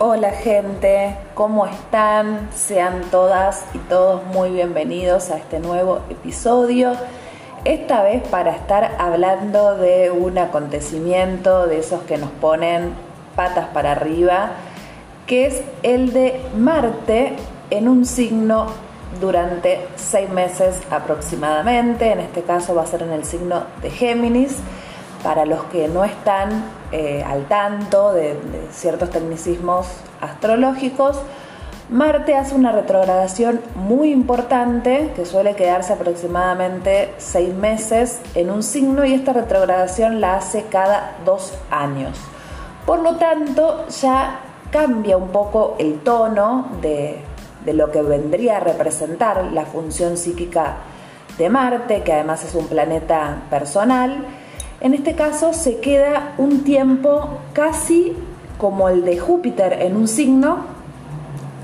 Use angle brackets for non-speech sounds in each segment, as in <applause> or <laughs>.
Hola gente, ¿cómo están? Sean todas y todos muy bienvenidos a este nuevo episodio. Esta vez para estar hablando de un acontecimiento de esos que nos ponen patas para arriba, que es el de Marte en un signo durante seis meses aproximadamente. En este caso va a ser en el signo de Géminis. Para los que no están eh, al tanto de, ciertos tecnicismos astrológicos, Marte hace una retrogradación muy importante que suele quedarse aproximadamente seis meses en un signo y esta retrogradación la hace cada dos años. Por lo tanto, ya cambia un poco el tono de, de lo que vendría a representar la función psíquica de Marte, que además es un planeta personal en este caso se queda un tiempo casi como el de Júpiter en un signo.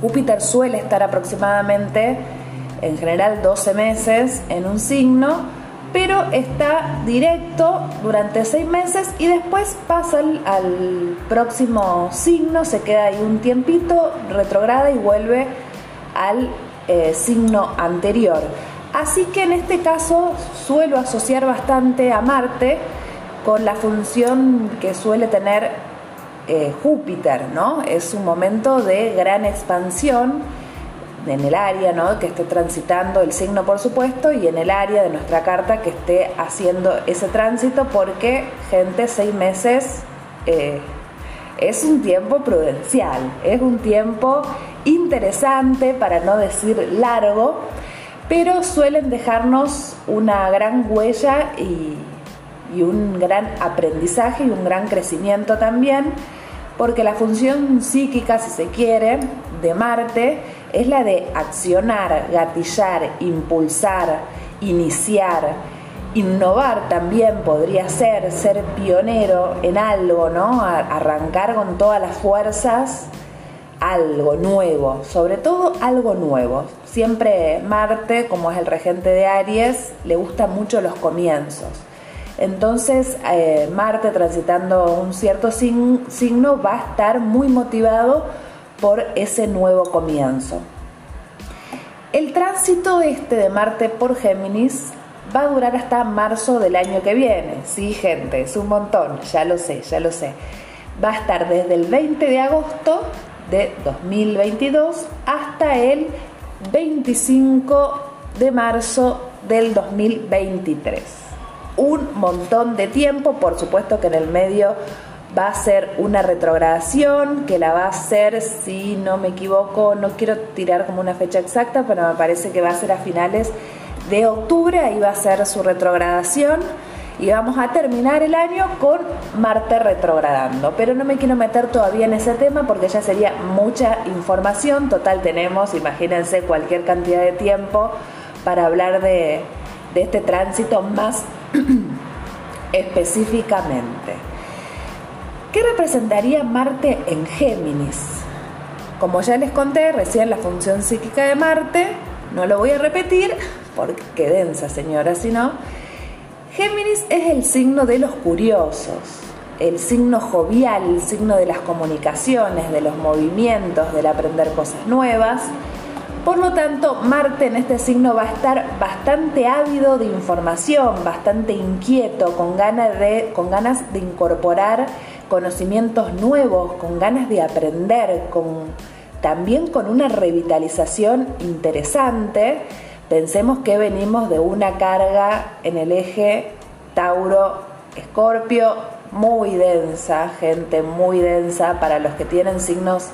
Júpiter suele estar aproximadamente, en general, 12 meses en un signo, pero está directo durante 6 meses y después pasa al, próximo signo, se queda ahí un tiempito, retrograda y vuelve al eh, signo anterior. Así que en este caso suelo asociar bastante a Marte con la función que suele tener eh, Júpiter, ¿no? Es un momento de gran expansión en el área, ¿no? Que esté transitando el signo, por supuesto, y en el área de nuestra carta que esté haciendo ese tránsito, porque, gente, seis meses eh, es un tiempo prudencial, es un tiempo interesante, para no decir largo, pero suelen dejarnos una gran huella y y un gran aprendizaje y un gran crecimiento también, porque la función psíquica, si se quiere, de Marte es la de accionar, gatillar, impulsar, iniciar, innovar también podría ser, ser pionero en algo, ¿no? Arrancar con todas las fuerzas algo nuevo, sobre todo algo nuevo. Siempre Marte, como es el regente de Aries, le gustan mucho los comienzos. Entonces, eh, Marte transitando un cierto signo va a estar muy motivado por ese nuevo comienzo. El tránsito este de Marte por Géminis va a durar hasta marzo del año que viene. Sí, gente, es un montón, ya lo sé, ya lo sé. Va a estar desde el 20 de agosto de 2022 hasta el 25 de marzo del 2023 un montón de tiempo, por supuesto que en el medio va a ser una retrogradación que la va a hacer, si no me equivoco, no quiero tirar como una fecha exacta, pero me parece que va a ser a finales de octubre, ahí va a ser su retrogradación y vamos a terminar el año con Marte retrogradando. Pero no me quiero meter todavía en ese tema porque ya sería mucha información, total tenemos, imagínense, cualquier cantidad de tiempo para hablar de, de este tránsito más <coughs> específicamente. ¿Qué representaría Marte en Géminis? Como ya les conté recién la función psíquica de Marte, no lo voy a repetir porque densa señora, si no. Géminis es el signo de los curiosos, el signo jovial, el signo de las comunicaciones, de los movimientos, del aprender cosas nuevas por lo tanto, Marte en este signo va a estar bastante ávido de información, bastante inquieto, con ganas de, con ganas de incorporar conocimientos nuevos, con ganas de aprender, con, también con una revitalización interesante. Pensemos que venimos de una carga en el eje Tauro-Escorpio muy densa, gente muy densa para los que tienen signos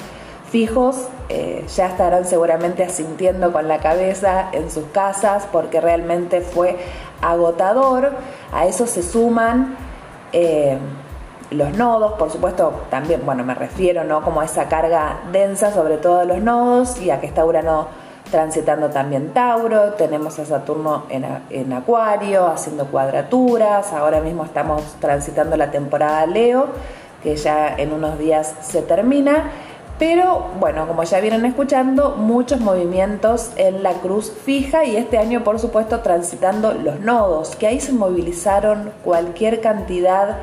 fijos eh, ya estarán seguramente asintiendo con la cabeza en sus casas porque realmente fue agotador. A eso se suman eh, los nodos, por supuesto, también, bueno, me refiero, ¿no? Como a esa carga densa sobre todo los nodos y a que está Urano transitando también Tauro, tenemos a Saturno en, en, Acuario haciendo cuadraturas, ahora mismo estamos transitando la temporada Leo, que ya en unos días se termina, pero bueno, como ya vienen escuchando, muchos movimientos en la cruz fija y este año por supuesto transitando los nodos, que ahí se movilizaron cualquier cantidad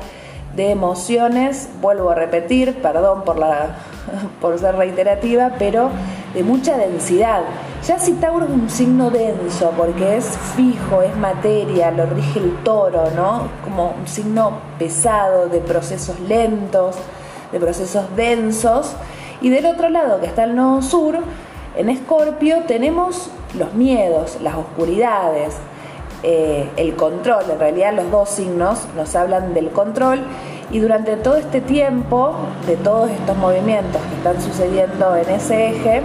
de emociones. Vuelvo a repetir, perdón por la <laughs> por ser reiterativa, pero de mucha densidad. Ya si Tauro es un signo denso, porque es fijo, es materia, lo rige el toro, ¿no? Como un signo pesado, de procesos lentos, de procesos densos. Y del otro lado, que está el nodo sur, en Escorpio tenemos los miedos, las oscuridades, eh, el control. En realidad los dos signos nos hablan del control y durante todo este tiempo, de todos estos movimientos que están sucediendo en ese eje,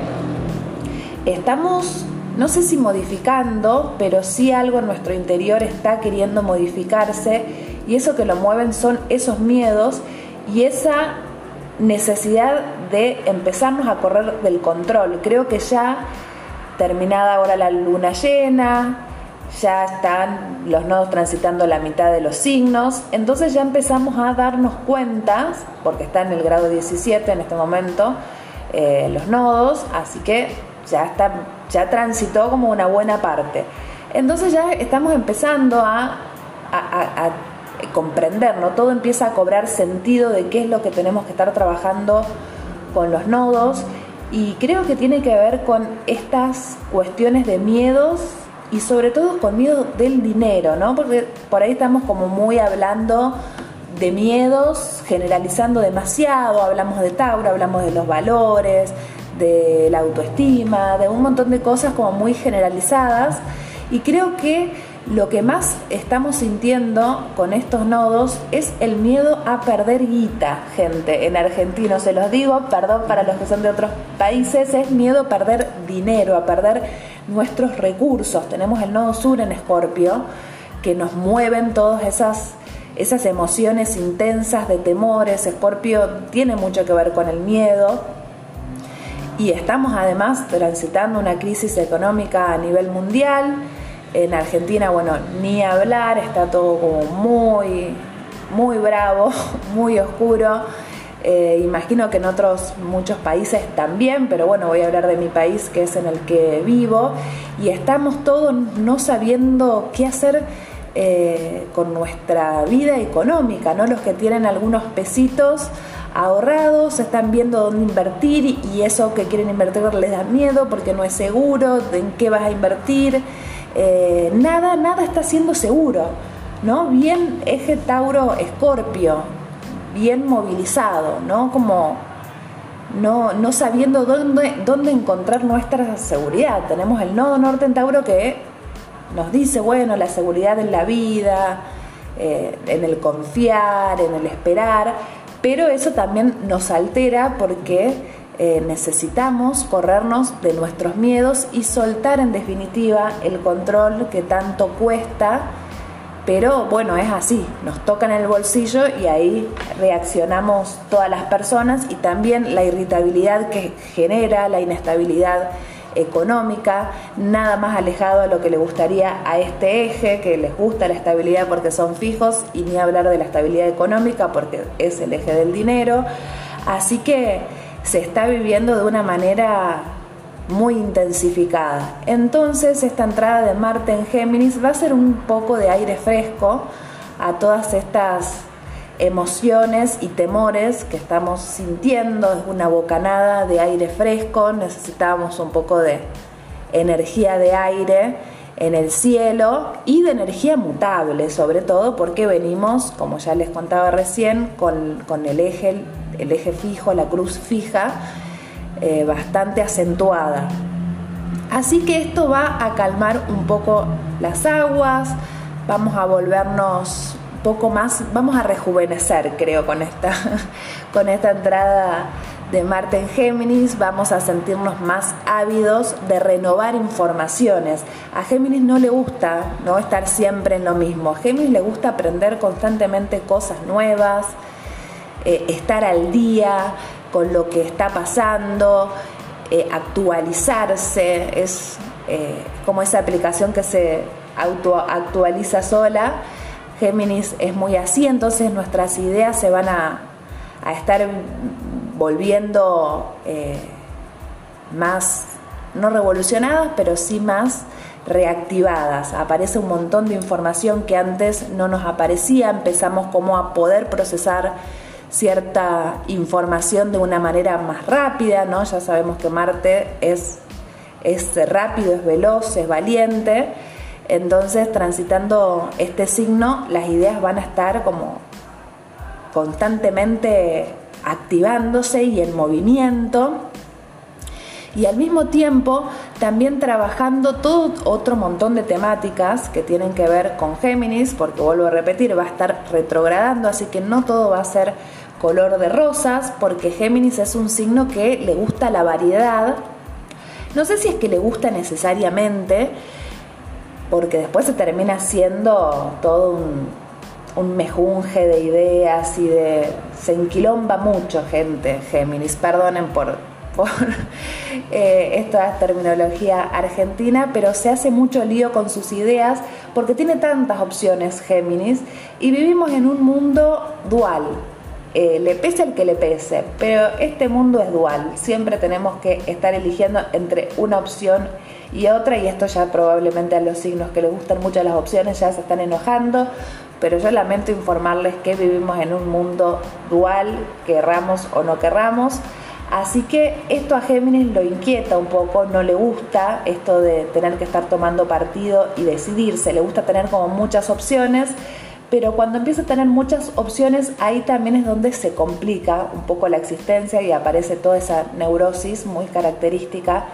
estamos, no sé si modificando, pero sí algo en nuestro interior está queriendo modificarse y eso que lo mueven son esos miedos y esa necesidad de empezarnos a correr del control. Creo que ya terminada ahora la luna llena, ya están los nodos transitando la mitad de los signos, entonces ya empezamos a darnos cuenta, porque está en el grado 17 en este momento, eh, los nodos, así que ya, está, ya transitó como una buena parte. Entonces ya estamos empezando a, a comprender, ¿no? Todo empieza a cobrar sentido de qué es lo que tenemos que estar trabajando con los nodos y creo que tiene que ver con estas cuestiones de miedos y sobre todo con miedo del dinero, ¿no? Porque por ahí estamos como muy hablando de miedos, generalizando demasiado, hablamos de Tauro, hablamos de los valores, de la autoestima, de un montón de cosas como muy generalizadas y creo que lo que más estamos sintiendo con estos nodos es el miedo a perder guita, gente. En argentino se los digo, perdón para los que son de otros países, es miedo a perder dinero, a perder nuestros recursos. Tenemos el nodo sur en Escorpio, que nos mueven todas esas, esas emociones intensas de temores. Escorpio tiene mucho que ver con el miedo. Y estamos además transitando una crisis económica a nivel mundial en Argentina, bueno, ni hablar, está todo como muy, muy bravo, <laughs> muy oscuro. Eh, imagino que en otros muchos países también, pero bueno, voy a hablar de mi país, que es en el que vivo, y estamos todos no sabiendo qué hacer eh, con nuestra vida económica, ¿no? Los que tienen algunos pesitos ahorrados, están viendo dónde invertir y eso que quieren invertir les da miedo porque no es seguro, en qué vas a invertir. Eh, nada, nada está siendo seguro, ¿no? Bien eje Tauro-Escorpio, bien movilizado, ¿no? Como no, no sabiendo dónde, dónde encontrar nuestra seguridad. Tenemos el nodo norte en Tauro que nos dice, bueno, la seguridad en la vida, eh, en el confiar, en el esperar, pero eso también nos altera porque eh, necesitamos corrernos de nuestros miedos y soltar en definitiva el control que tanto cuesta, pero bueno, es así, nos toca en el bolsillo y ahí reaccionamos todas las personas y también la irritabilidad que genera, la inestabilidad económica, nada más alejado de lo que le gustaría a este eje, que les gusta la estabilidad porque son fijos, y ni hablar de la estabilidad económica porque es el eje del dinero. Así que se está viviendo de una manera muy intensificada. Entonces esta entrada de Marte en Géminis va a ser un poco de aire fresco a todas estas emociones y temores que estamos sintiendo, es una bocanada de aire fresco, necesitamos un poco de energía de aire en el cielo y de energía mutable, sobre todo porque venimos, como ya les contaba recién, con, con el eje el eje fijo, la cruz fija, eh, bastante acentuada. Así que esto va a calmar un poco las aguas, vamos a volvernos un poco más, vamos a rejuvenecer, creo, con esta, <laughs> con esta entrada de Marte en Géminis, vamos a sentirnos más ávidos de renovar informaciones. A Géminis no le gusta no estar siempre en lo mismo. A Géminis le gusta aprender constantemente cosas nuevas, eh, estar al día con lo que está pasando, eh, actualizarse, es eh, como esa aplicación que se auto actualiza sola. Géminis es muy así, entonces nuestras ideas se van a, a estar volviendo más, no revolucionadas, pero sí más reactivadas. Aparece un montón de información que antes no nos aparecía, empezamos como a poder procesar cierta información de una manera más rápida, ¿no? Ya sabemos que Marte es, es rápido, es veloz, es valiente. Entonces, transitando este signo, las ideas van a estar como constantemente activándose y en movimiento y al mismo tiempo también trabajando todo otro montón de temáticas que tienen que ver con Géminis, porque vuelvo a repetir, va a estar retrogradando, así que no todo va a ser color de rosas, porque Géminis es un signo que le gusta la variedad. No sé si es que le gusta necesariamente, porque después se termina siendo todo un, un mejunje de ideas y de... Se enquilomba mucho gente, Géminis, perdonen por, <laughs> por eh, esta terminología argentina, pero se hace mucho lío con sus ideas porque tiene tantas opciones Géminis y vivimos en un mundo dual. Eh, le pese al que le pese, pero este mundo es dual, siempre tenemos que estar eligiendo entre una opción y otra y esto ya probablemente a los signos que les gustan mucho las opciones ya se están enojando, pero yo lamento informarles que vivimos en un mundo dual, querramos o no querramos. Así que esto a Géminis lo inquieta un poco, no le gusta esto de tener que estar tomando partido y decidirse, le gusta tener como muchas opciones, pero cuando empieza a tener muchas opciones, ahí también es donde se complica un poco la existencia y aparece toda esa neurosis muy característica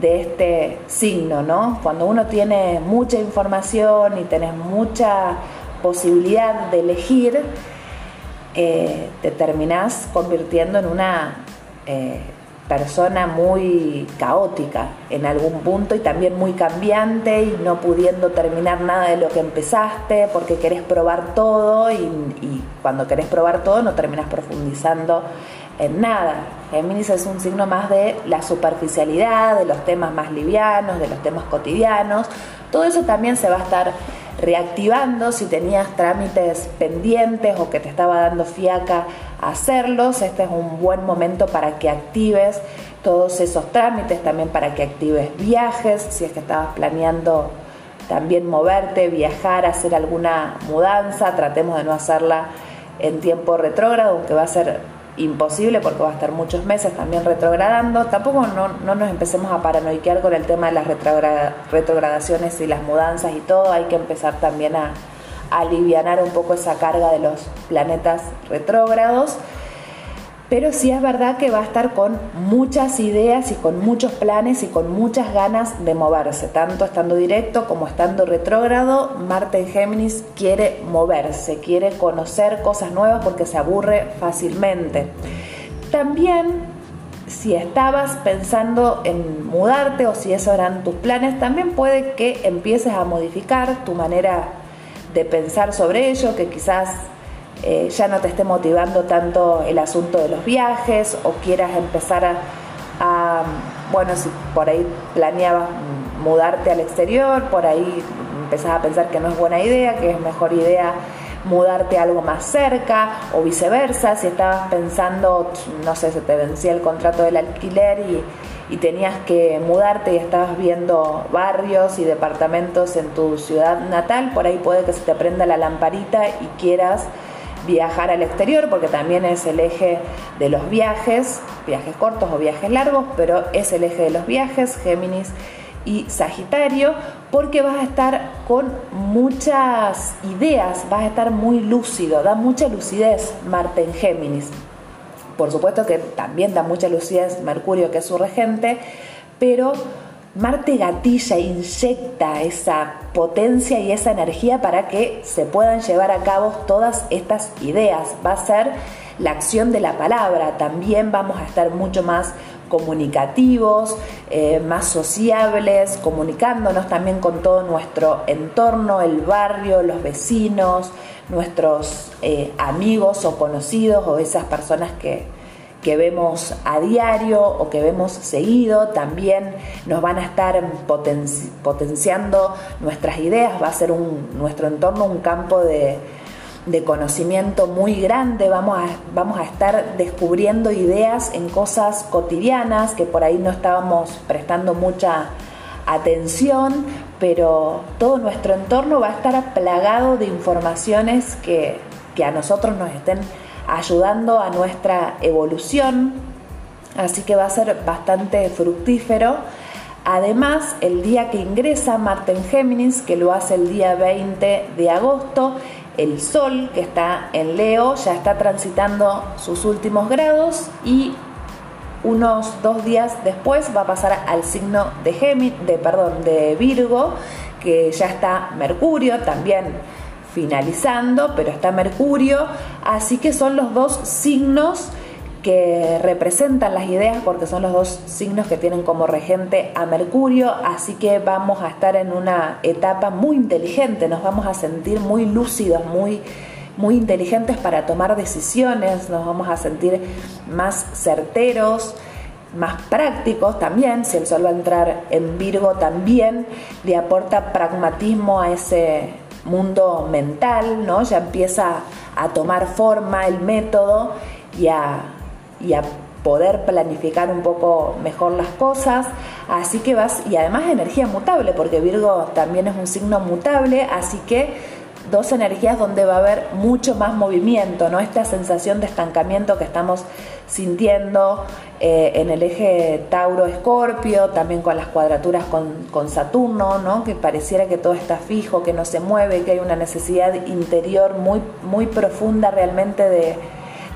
de este signo, ¿no? Cuando uno tiene mucha información y tenés mucha posibilidad de elegir, eh, te terminás convirtiendo en una eh, persona muy caótica en algún punto y también muy cambiante y no pudiendo terminar nada de lo que empezaste porque querés probar todo y, y cuando querés probar todo no terminas profundizando en nada. Géminis es un signo más de la superficialidad, de los temas más livianos, de los temas cotidianos. Todo eso también se va a estar reactivando si tenías trámites pendientes o que te estaba dando fiaca hacerlos. Este es un buen momento para que actives todos esos trámites, también para que actives viajes, si es que estabas planeando también moverte, viajar, hacer alguna mudanza, tratemos de no hacerla en tiempo retrógrado, aunque va a ser imposible porque va a estar muchos meses también retrogradando. Tampoco no, nos empecemos a paranoiquear con el tema de las retrogradaciones y las mudanzas y todo. Hay que empezar también a, a aliviar un poco esa carga de los planetas retrógrados pero sí es verdad que va a estar con muchas ideas y con muchos planes y con muchas ganas de moverse, tanto estando directo como estando retrógrado. Marte en Géminis quiere moverse, quiere conocer cosas nuevas porque se aburre fácilmente. También si estabas pensando en mudarte o si esos eran tus planes, también puede que empieces a modificar tu manera de pensar sobre ello, que quizás eh, ya no te esté motivando tanto el asunto de los viajes o quieras empezar a, bueno, si por ahí planeabas mudarte al exterior, por ahí empezás a pensar que no es buena idea, que es mejor idea mudarte a algo más cerca o viceversa, si estabas pensando, no sé, se te vencía el contrato del alquiler y, y tenías que mudarte y estabas viendo barrios y departamentos en tu ciudad natal, por ahí puede que se te prenda la lamparita y quieras viajar al exterior, porque también es el eje de los viajes, viajes cortos o viajes largos, pero es el eje de los viajes, Géminis y Sagitario, porque vas a estar con muchas ideas, vas a estar muy lúcido, da mucha lucidez Marte en Géminis. Por supuesto que también da mucha lucidez Mercurio, que es su regente, pero Marte gatilla, inyecta esa potencia y esa energía para que se puedan llevar a cabo todas estas ideas. Va a ser la acción de la palabra. También vamos a estar mucho más comunicativos, eh, más sociables, comunicándonos también con todo nuestro entorno, el barrio, los vecinos, nuestros eh, amigos o conocidos o esas personas que, que vemos a diario o que vemos seguido, también nos van a estar potenciando nuestras ideas, va a ser un, nuestro entorno un campo de, conocimiento muy grande, vamos a, vamos a estar descubriendo ideas en cosas cotidianas que por ahí no estábamos prestando mucha atención, pero todo nuestro entorno va a estar plagado de informaciones que, que a nosotros nos estén ayudando a nuestra evolución, así que va a ser bastante fructífero. Además, el día que ingresa Marte en Géminis, que lo hace el día 20 de agosto, el Sol, que está en Leo, ya está transitando sus últimos grados y unos dos días después va a pasar al signo de, de, perdón, de Virgo, que ya está Mercurio también finalizando, pero está Mercurio, así que son los dos signos que representan las ideas porque son los dos signos que tienen como regente a Mercurio, así que vamos a estar en una etapa muy inteligente, nos vamos a sentir muy lúcidos, muy muy inteligentes para tomar decisiones, nos vamos a sentir más certeros, más prácticos también, si el sol va a entrar en Virgo también le aporta pragmatismo a ese mundo mental, ¿no? Ya empieza a tomar forma el método y a y a poder planificar un poco mejor las cosas. Así que vas, y además energía mutable, porque Virgo también es un signo mutable, así que dos energías donde va a haber mucho más movimiento, ¿no? Esta sensación de estancamiento que estamos sintiendo eh, en el eje Tauro-Escorpio, también con las cuadraturas con, con, Saturno, ¿no? Que pareciera que todo está fijo, que no se mueve, que hay una necesidad interior muy, muy profunda realmente de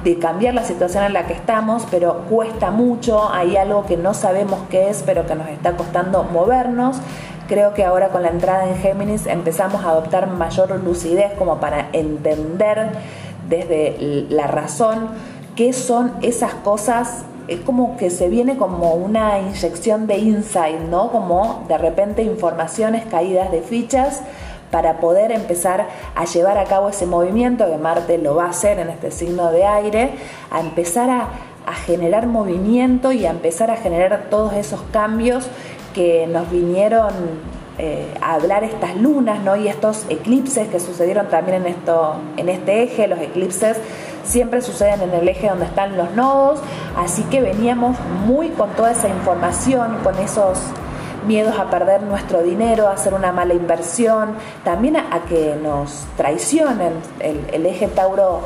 de cambiar la situación en la que estamos, pero cuesta mucho, hay algo que no sabemos qué es, pero que nos está costando movernos. Creo que ahora con la entrada en Géminis empezamos a adoptar mayor lucidez como para entender desde la razón qué son esas cosas es como que se viene como una inyección de insight, ¿no? Como de repente informaciones caídas de fichas para poder empezar a llevar a cabo ese movimiento que Marte lo va a hacer en este signo de aire, a empezar a, generar movimiento y a empezar a generar todos esos cambios que nos vinieron eh, a hablar estas lunas ¿no? y estos eclipses que sucedieron también en, esto, en este eje. Los eclipses siempre suceden en el eje donde están los nodos, así que veníamos muy con toda esa información, con esos miedos a perder nuestro dinero, a hacer una mala inversión, también a, que nos traicionen. El, eje Tauro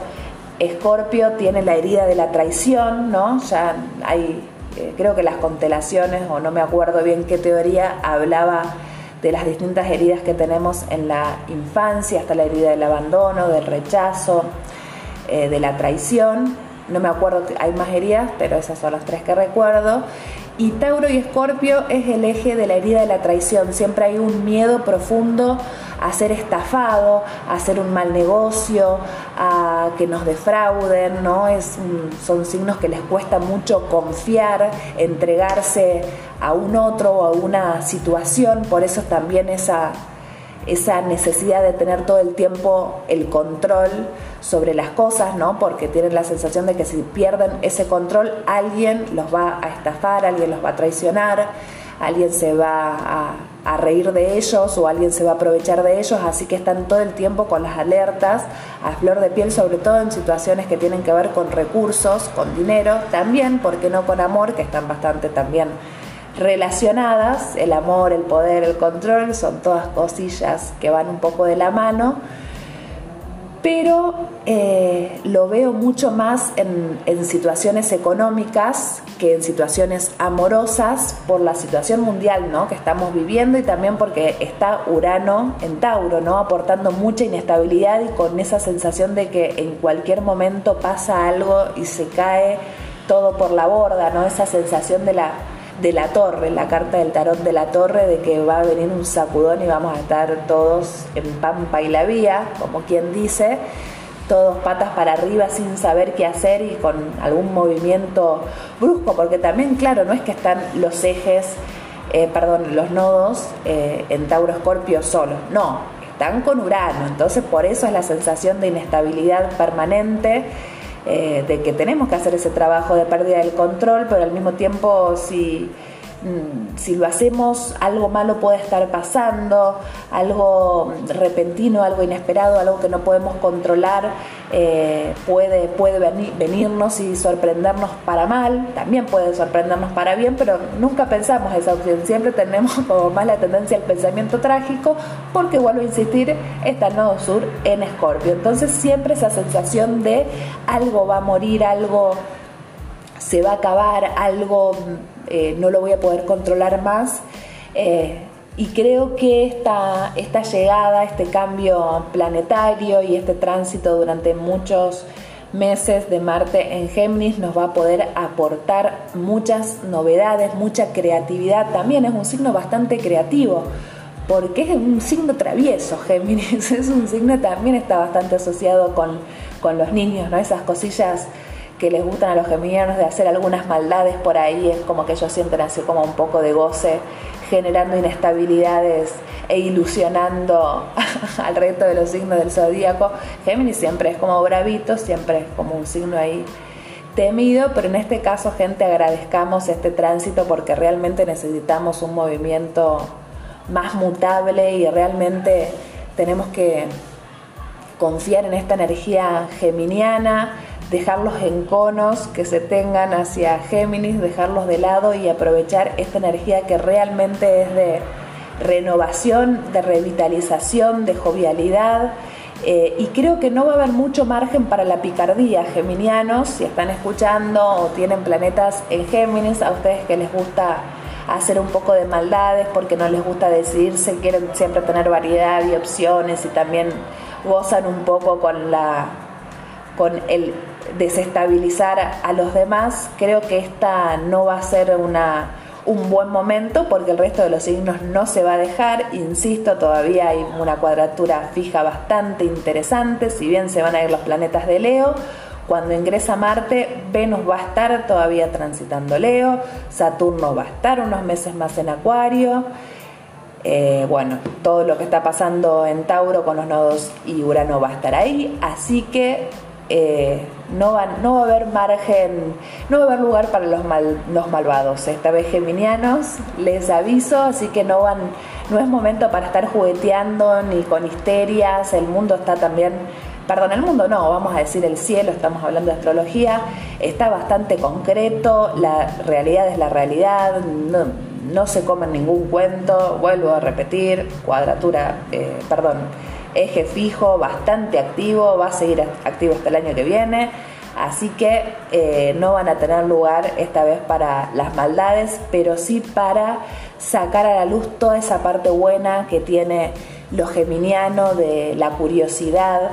Escorpio tiene la herida de la traición, ¿no? Ya hay, eh, creo que las constelaciones, o no me acuerdo bien qué teoría, hablaba de las distintas heridas que tenemos en la infancia, hasta la herida del abandono, del rechazo, eh, de la traición. No me acuerdo, hay más heridas, pero esas son las tres que recuerdo. Y Tauro y Escorpio es el eje de la herida de la traición. Siempre hay un miedo profundo a ser estafado, a hacer un mal negocio, a que nos defrauden, ¿no? Es, son signos que les cuesta mucho confiar, entregarse a un otro o a una situación, por eso también esa esa necesidad de tener todo el tiempo el control sobre las cosas, ¿no? Porque tienen la sensación de que si pierden ese control, alguien los va a estafar, alguien los va a traicionar, alguien se va a, a reír de ellos o alguien se va a aprovechar de ellos, así que están todo el tiempo con las alertas a flor de piel, sobre todo en situaciones que tienen que ver con recursos, con dinero, también, porque no con amor, que están bastante también relacionadas, el amor, el poder, el control, son todas cosillas que van un poco de la mano, pero eh, lo veo mucho más en, en, situaciones económicas que en situaciones amorosas por la situación mundial ¿no? que estamos viviendo y también porque está Urano en Tauro, ¿no? aportando mucha inestabilidad y con esa sensación de que en cualquier momento pasa algo y se cae todo por la borda, ¿no? esa sensación de la de la torre, la carta del tarot de la torre, de que va a venir un sacudón y vamos a estar todos en pampa y la vía, como quien dice, todos patas para arriba sin saber qué hacer y con algún movimiento brusco, porque también, claro, no es que están los ejes, eh, perdón, los nodos eh, en Tauro Escorpio solo, no, están con Urano, entonces por eso es la sensación de inestabilidad permanente eh, de que tenemos que hacer ese trabajo de pérdida del control, pero al mismo tiempo si, si lo hacemos, algo malo puede estar pasando, algo repentino, algo inesperado, algo que no podemos controlar, eh, puede, puede venirnos y sorprendernos para mal, también puede sorprendernos para bien, pero nunca pensamos esa opción, siempre tenemos <laughs> como más la tendencia al pensamiento trágico, porque vuelvo a insistir, está nodo sur en Escorpio, entonces siempre esa sensación de algo va a morir, algo se va a acabar, algo eh, no lo voy a poder controlar más. Eh, y creo que esta, esta llegada, este cambio planetario y este tránsito durante muchos meses de Marte en Géminis nos va a poder aportar muchas novedades, mucha creatividad. También es un signo bastante creativo, porque es un signo travieso, Géminis. <laughs> Es un signo que también está bastante asociado con, con los niños, ¿no? Esas cosillas que les gustan a los geminianos de hacer algunas maldades por ahí, es como que ellos sienten así como un poco de goce, generando inestabilidades e ilusionando <laughs> al resto de los signos del zodíaco. Géminis siempre es como bravito, siempre es como un signo ahí temido, pero en este caso, gente, agradezcamos este tránsito porque realmente necesitamos un movimiento más mutable y realmente tenemos que confiar en esta energía geminiana dejarlos en conos que se tengan hacia Géminis, dejarlos de lado y aprovechar esta energía que realmente es de renovación, de revitalización, de jovialidad. Eh, y creo que no va a haber mucho margen para la picardía, geminianos, si están escuchando o tienen planetas en Géminis, a ustedes que les gusta hacer un poco de maldades porque no les gusta decidirse, quieren siempre tener variedad y opciones y también gozan un poco con la con el desestabilizar a los demás, creo que esta no va a ser una, un buen momento porque el resto de los signos no se va a dejar. Insisto, todavía hay una cuadratura fija bastante interesante, si bien se van a ir los planetas de Leo. Cuando ingresa Marte, Venus va a estar todavía transitando Leo, Saturno va a estar unos meses más en Acuario. Eh, bueno, todo lo que está pasando en Tauro con los nodos y Urano va a estar ahí, así que eh, no, va, no va a haber margen, no va a haber lugar para los, los malvados. Esta vez geminianos, les aviso, así que no van, no es momento para estar jugueteando ni con histerias. El mundo está también, perdón, el mundo no, vamos a decir el cielo, estamos hablando de astrología, está bastante concreto, la realidad es la realidad, no, no se comen ningún cuento, vuelvo a repetir, cuadratura, eh, perdón eje fijo, bastante activo, va a seguir activo hasta el año que viene. Así que eh, no van a tener lugar esta vez para las maldades, pero sí para sacar a la luz toda esa parte buena que tiene lo geminiano de la curiosidad,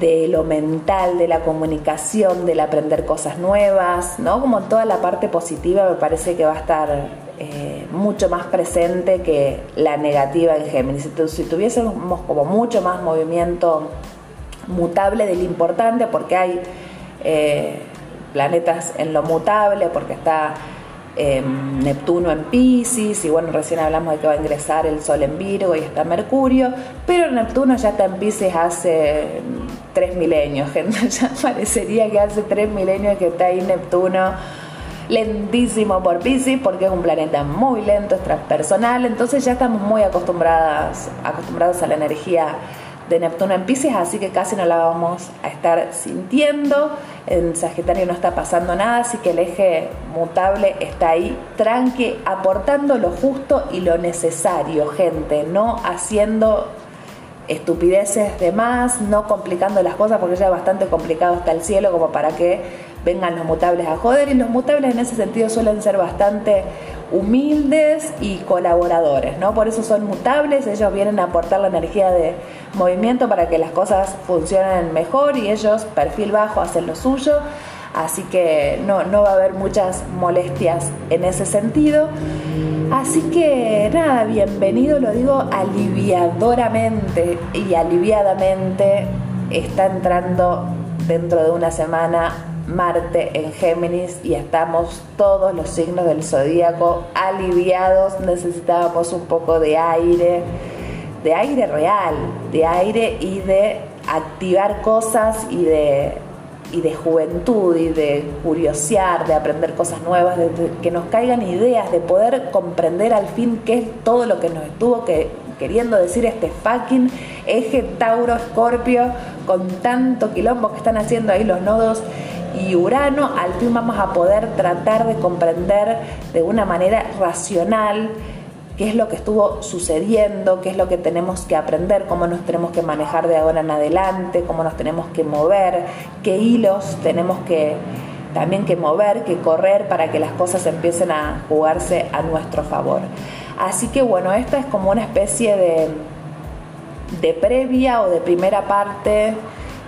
de lo mental, de la comunicación, del aprender cosas nuevas, ¿no? Como toda la parte positiva me parece que va a estar eh, mucho más presente que la negativa en Géminis. Si tuviésemos como mucho más movimiento mutable del importante, porque hay eh, planetas en lo mutable, porque está em, Neptuno en Pisces, y bueno, recién hablamos de que va a ingresar el Sol en Virgo y está Mercurio, pero Neptuno ya está en Pisces hace tres milenios, gente, <laughs> ya parecería que hace tres milenios que está ahí Neptuno lentísimo por Pisces porque es un planeta muy lento, es transpersonal, entonces ya estamos muy acostumbradas, acostumbrados a la energía de Neptuno en Pisces, así que casi no la vamos a estar sintiendo. En Sagitario no está pasando nada, así que el eje mutable está ahí tranqui, aportando lo justo y lo necesario, gente, no haciendo estupideces de más, no complicando las cosas porque ya es bastante complicado hasta el cielo como para que vengan los mutables a joder y los mutables en ese sentido suelen ser bastante humildes y colaboradores, ¿no? Por eso son mutables, ellos vienen a aportar la energía de movimiento para que las cosas funcionen mejor y ellos, perfil bajo, hacen lo suyo, así que no, no va a haber muchas molestias en ese sentido. Así que nada, bienvenido, lo digo aliviadoramente y aliviadamente, está entrando dentro de una semana Marte en Géminis y estamos todos los signos del zodíaco aliviados, necesitábamos un poco de aire, de aire real, de aire y de activar cosas y de y de juventud y de curiosear, de aprender cosas nuevas, de, que nos caigan ideas, de poder comprender al fin qué es todo lo que nos estuvo que, queriendo decir este fucking eje Tauro Escorpio con tanto quilombo que están haciendo ahí los nodos y Urano, al fin vamos a poder tratar de comprender de una manera racional qué es lo que estuvo sucediendo, qué es lo que tenemos que aprender, cómo nos tenemos que manejar de ahora en adelante, cómo nos tenemos que mover, qué hilos tenemos que también que mover, que correr para que las cosas empiecen a jugarse a nuestro favor. Así que bueno, esta es como una especie de, de previa o de primera parte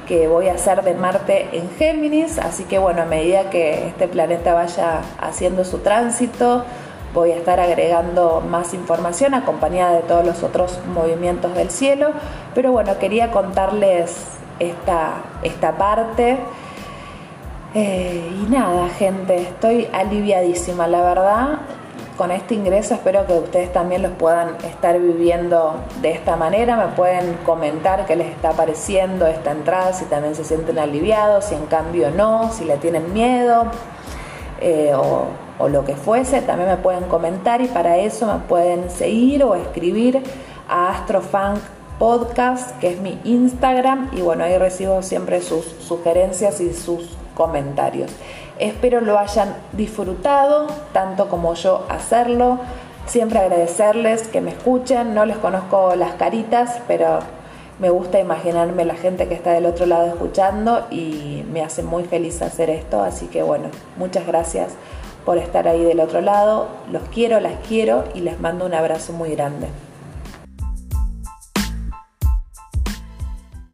que voy a hacer de Marte en Géminis, así que bueno, a medida que este planeta vaya haciendo su tránsito, voy a estar agregando más información acompañada de todos los otros movimientos del cielo, pero bueno, quería contarles esta, esta parte. Eh, y nada, gente, estoy aliviadísima, la verdad. Con este ingreso espero que ustedes también los puedan estar viviendo de esta manera. Me pueden comentar qué les está pareciendo esta entrada, si también se sienten aliviados, si en cambio no, si le tienen miedo. Eh, o o lo que fuese, también me pueden comentar y para eso me pueden seguir o escribir a Astrofunk Podcast, que es mi Instagram, y bueno, ahí recibo siempre sus sugerencias y sus comentarios. Espero lo hayan disfrutado, tanto como yo hacerlo. Siempre agradecerles que me escuchen, no les conozco las caritas, pero me gusta imaginarme la gente que está del otro lado escuchando y me hace muy feliz hacer esto, así que bueno, muchas gracias por estar ahí del otro lado. Los quiero, las quiero y les mando un abrazo muy grande.